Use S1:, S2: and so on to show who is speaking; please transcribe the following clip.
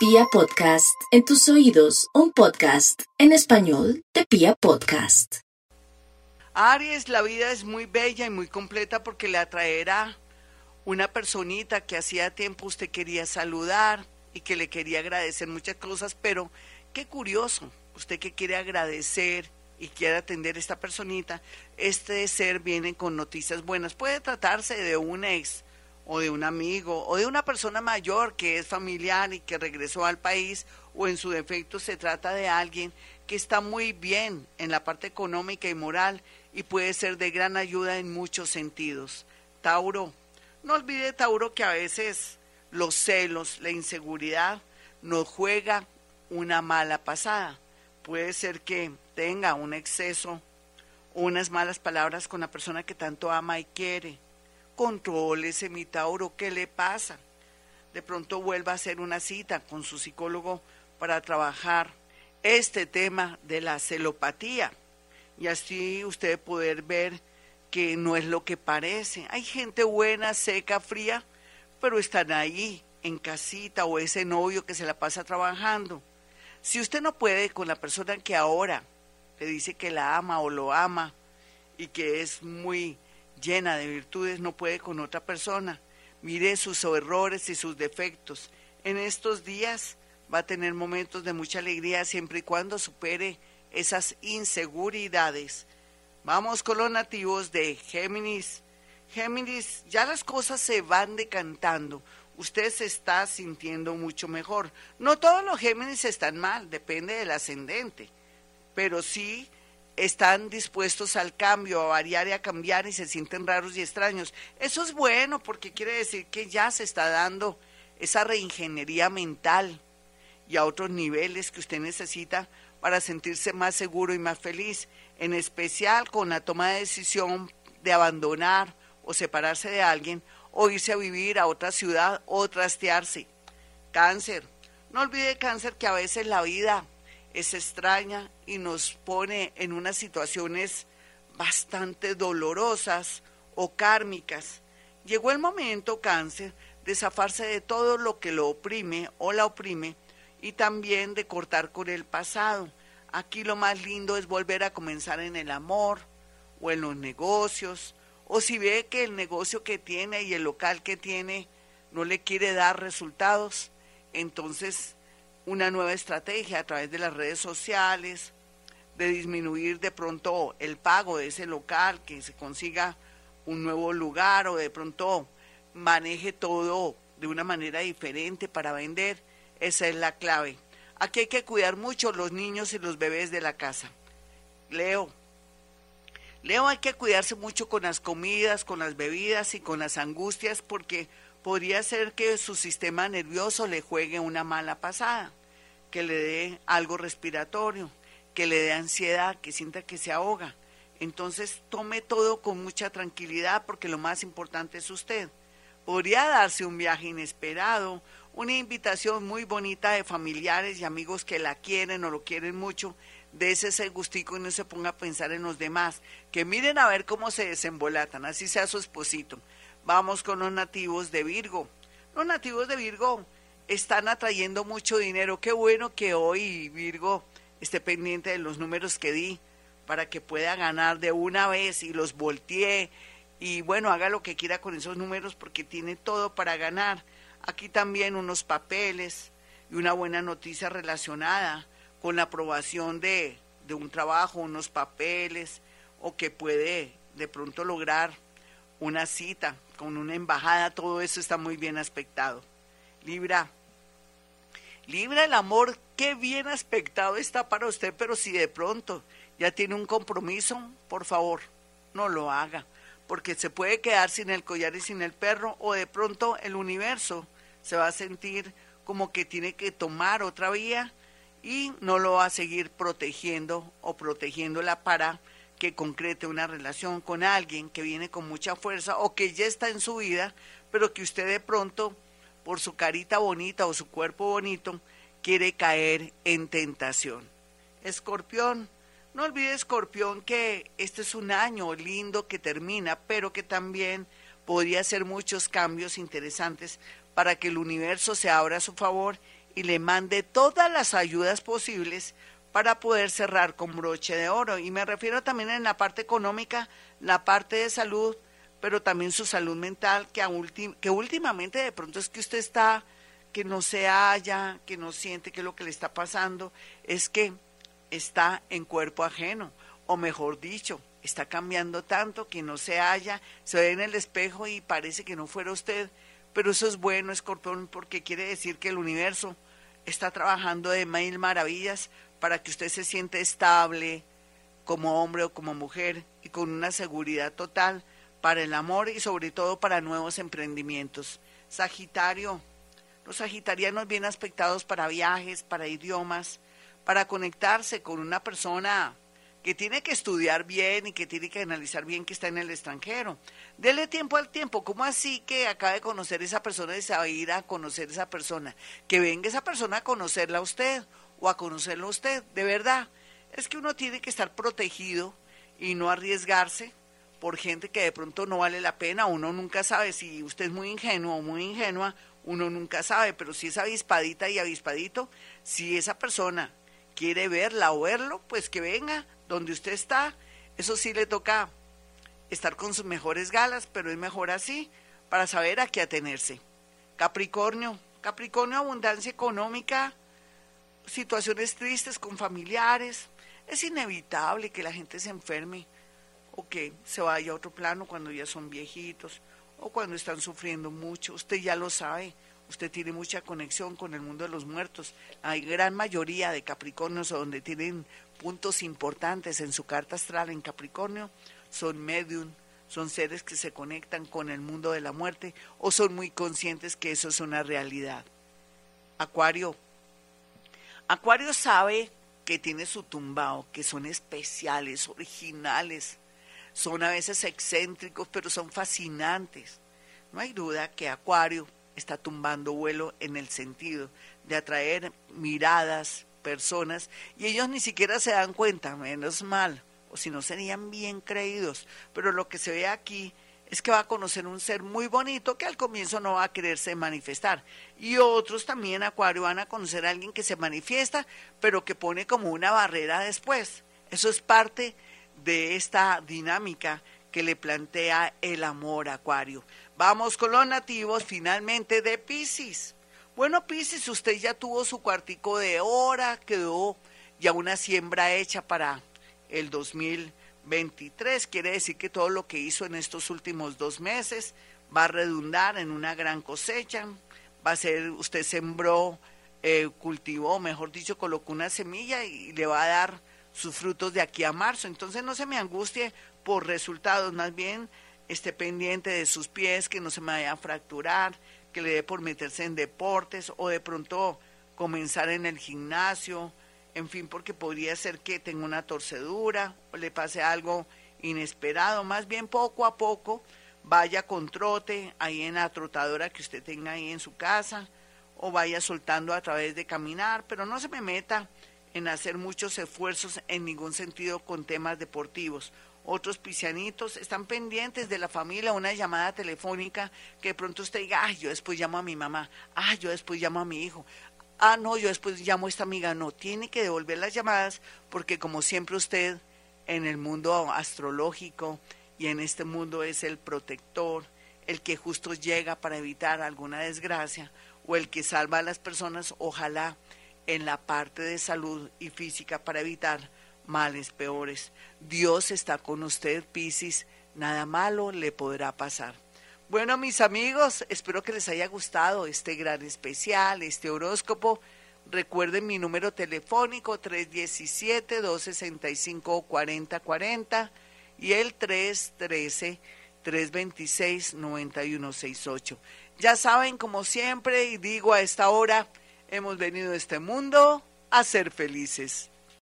S1: Pia Podcast, en tus oídos, un podcast en español de Pia Podcast.
S2: Aries, la vida es muy bella y muy completa porque le atraerá una personita que hacía tiempo usted quería saludar y que le quería agradecer muchas cosas, pero qué curioso, usted que quiere agradecer y quiere atender a esta personita, este ser viene con noticias buenas. Puede tratarse de un ex o de un amigo o de una persona mayor que es familiar y que regresó al país o en su defecto se trata de alguien que está muy bien en la parte económica y moral y puede ser de gran ayuda en muchos sentidos. Tauro, no olvide Tauro que a veces los celos, la inseguridad nos juega una mala pasada. Puede ser que tenga un exceso, unas malas palabras con la persona que tanto ama y quiere. Contrólese, mi Tauro, ¿qué le pasa? De pronto vuelva a hacer una cita con su psicólogo para trabajar este tema de la celopatía y así usted poder ver que no es lo que parece. Hay gente buena, seca, fría, pero están ahí en casita o ese novio que se la pasa trabajando. Si usted no puede con la persona que ahora le dice que la ama o lo ama y que es muy llena de virtudes, no puede con otra persona. Mire sus errores y sus defectos. En estos días va a tener momentos de mucha alegría siempre y cuando supere esas inseguridades. Vamos con los nativos de Géminis. Géminis, ya las cosas se van decantando. Usted se está sintiendo mucho mejor. No todos los Géminis están mal, depende del ascendente. Pero sí están dispuestos al cambio, a variar y a cambiar y se sienten raros y extraños. Eso es bueno porque quiere decir que ya se está dando esa reingeniería mental y a otros niveles que usted necesita para sentirse más seguro y más feliz en especial con la toma de decisión de abandonar o separarse de alguien o irse a vivir a otra ciudad o trastearse. Cáncer. No olvide cáncer que a veces la vida es extraña y nos pone en unas situaciones bastante dolorosas o kármicas. Llegó el momento, cáncer, de zafarse de todo lo que lo oprime o la oprime y también de cortar con el pasado Aquí lo más lindo es volver a comenzar en el amor o en los negocios, o si ve que el negocio que tiene y el local que tiene no le quiere dar resultados, entonces una nueva estrategia a través de las redes sociales, de disminuir de pronto el pago de ese local, que se consiga un nuevo lugar o de pronto maneje todo de una manera diferente para vender, esa es la clave. Aquí hay que cuidar mucho los niños y los bebés de la casa. Leo. Leo hay que cuidarse mucho con las comidas, con las bebidas y con las angustias porque podría ser que su sistema nervioso le juegue una mala pasada, que le dé algo respiratorio, que le dé ansiedad, que sienta que se ahoga. Entonces tome todo con mucha tranquilidad porque lo más importante es usted. Podría darse un viaje inesperado, una invitación muy bonita de familiares y amigos que la quieren o lo quieren mucho, de ese gustico y no se ponga a pensar en los demás, que miren a ver cómo se desembolatan, así sea su esposito. Vamos con los nativos de Virgo. Los nativos de Virgo están atrayendo mucho dinero. Qué bueno que hoy Virgo esté pendiente de los números que di para que pueda ganar de una vez y los voltee y bueno, haga lo que quiera con esos números porque tiene todo para ganar. Aquí también unos papeles y una buena noticia relacionada con la aprobación de, de un trabajo, unos papeles, o que puede de pronto lograr una cita con una embajada, todo eso está muy bien aspectado. Libra, Libra el amor, qué bien aspectado está para usted, pero si de pronto ya tiene un compromiso, por favor, no lo haga porque se puede quedar sin el collar y sin el perro, o de pronto el universo se va a sentir como que tiene que tomar otra vía y no lo va a seguir protegiendo o protegiéndola para que concrete una relación con alguien que viene con mucha fuerza o que ya está en su vida, pero que usted de pronto, por su carita bonita o su cuerpo bonito, quiere caer en tentación. Escorpión, no olvide, Escorpión, que este es un año lindo que termina, pero que también podría hacer muchos cambios interesantes para que el universo se abra a su favor y le mande todas las ayudas posibles para poder cerrar con broche de oro. Y me refiero también en la parte económica, la parte de salud, pero también su salud mental, que, que últimamente de pronto es que usted está, que no se halla, que no siente que lo que le está pasando es que está en cuerpo ajeno, o mejor dicho, está cambiando tanto que no se halla, se ve en el espejo y parece que no fuera usted, pero eso es bueno, Escorpión, porque quiere decir que el universo está trabajando de mil maravillas para que usted se sienta estable como hombre o como mujer y con una seguridad total para el amor y sobre todo para nuevos emprendimientos. Sagitario, los sagitarianos bien aspectados para viajes, para idiomas, para conectarse con una persona que tiene que estudiar bien y que tiene que analizar bien que está en el extranjero. Dele tiempo al tiempo. ¿Cómo así que acaba de conocer esa persona y se va a ir a conocer esa persona? Que venga esa persona a conocerla a usted o a conocerlo a usted. De verdad, es que uno tiene que estar protegido y no arriesgarse por gente que de pronto no vale la pena. Uno nunca sabe si usted es muy ingenuo o muy ingenua, uno nunca sabe, pero si es avispadita y avispadito, si esa persona quiere verla o verlo, pues que venga donde usted está. Eso sí le toca estar con sus mejores galas, pero es mejor así para saber a qué atenerse. Capricornio, Capricornio, abundancia económica, situaciones tristes con familiares. Es inevitable que la gente se enferme o que se vaya a otro plano cuando ya son viejitos o cuando están sufriendo mucho. Usted ya lo sabe usted tiene mucha conexión con el mundo de los muertos. Hay gran mayoría de Capricornios donde tienen puntos importantes en su carta astral en Capricornio, son medium, son seres que se conectan con el mundo de la muerte o son muy conscientes que eso es una realidad. Acuario. Acuario sabe que tiene su tumbao, que son especiales, originales, son a veces excéntricos, pero son fascinantes. No hay duda que Acuario está tumbando vuelo en el sentido de atraer miradas, personas, y ellos ni siquiera se dan cuenta, menos mal, o si no serían bien creídos. Pero lo que se ve aquí es que va a conocer un ser muy bonito que al comienzo no va a quererse manifestar. Y otros también, Acuario, van a conocer a alguien que se manifiesta, pero que pone como una barrera después. Eso es parte de esta dinámica que le plantea el amor, Acuario. Vamos con los nativos finalmente de Pisces. Bueno, Pisces, usted ya tuvo su cuartico de hora, quedó ya una siembra hecha para el 2023. Quiere decir que todo lo que hizo en estos últimos dos meses va a redundar en una gran cosecha. Va a ser, usted sembró, eh, cultivó, mejor dicho, colocó una semilla y le va a dar sus frutos de aquí a marzo. Entonces no se me angustie por resultados, más bien esté pendiente de sus pies, que no se me vaya a fracturar, que le dé por meterse en deportes o de pronto comenzar en el gimnasio, en fin, porque podría ser que tenga una torcedura o le pase algo inesperado, más bien poco a poco vaya con trote ahí en la trotadora que usted tenga ahí en su casa o vaya soltando a través de caminar, pero no se me meta en hacer muchos esfuerzos en ningún sentido con temas deportivos. Otros pisianitos están pendientes de la familia, una llamada telefónica que de pronto usted diga, ay, yo después llamo a mi mamá, ay, yo después llamo a mi hijo, ah, no, yo después llamo a esta amiga, no, tiene que devolver las llamadas porque como siempre usted en el mundo astrológico y en este mundo es el protector, el que justo llega para evitar alguna desgracia o el que salva a las personas, ojalá en la parte de salud y física para evitar males peores. Dios está con usted, Piscis, nada malo le podrá pasar. Bueno, mis amigos, espero que les haya gustado este gran especial, este horóscopo. Recuerden mi número telefónico 317-265-4040 y el 313-326-9168. Ya saben, como siempre, y digo a esta hora, hemos venido a este mundo a ser felices.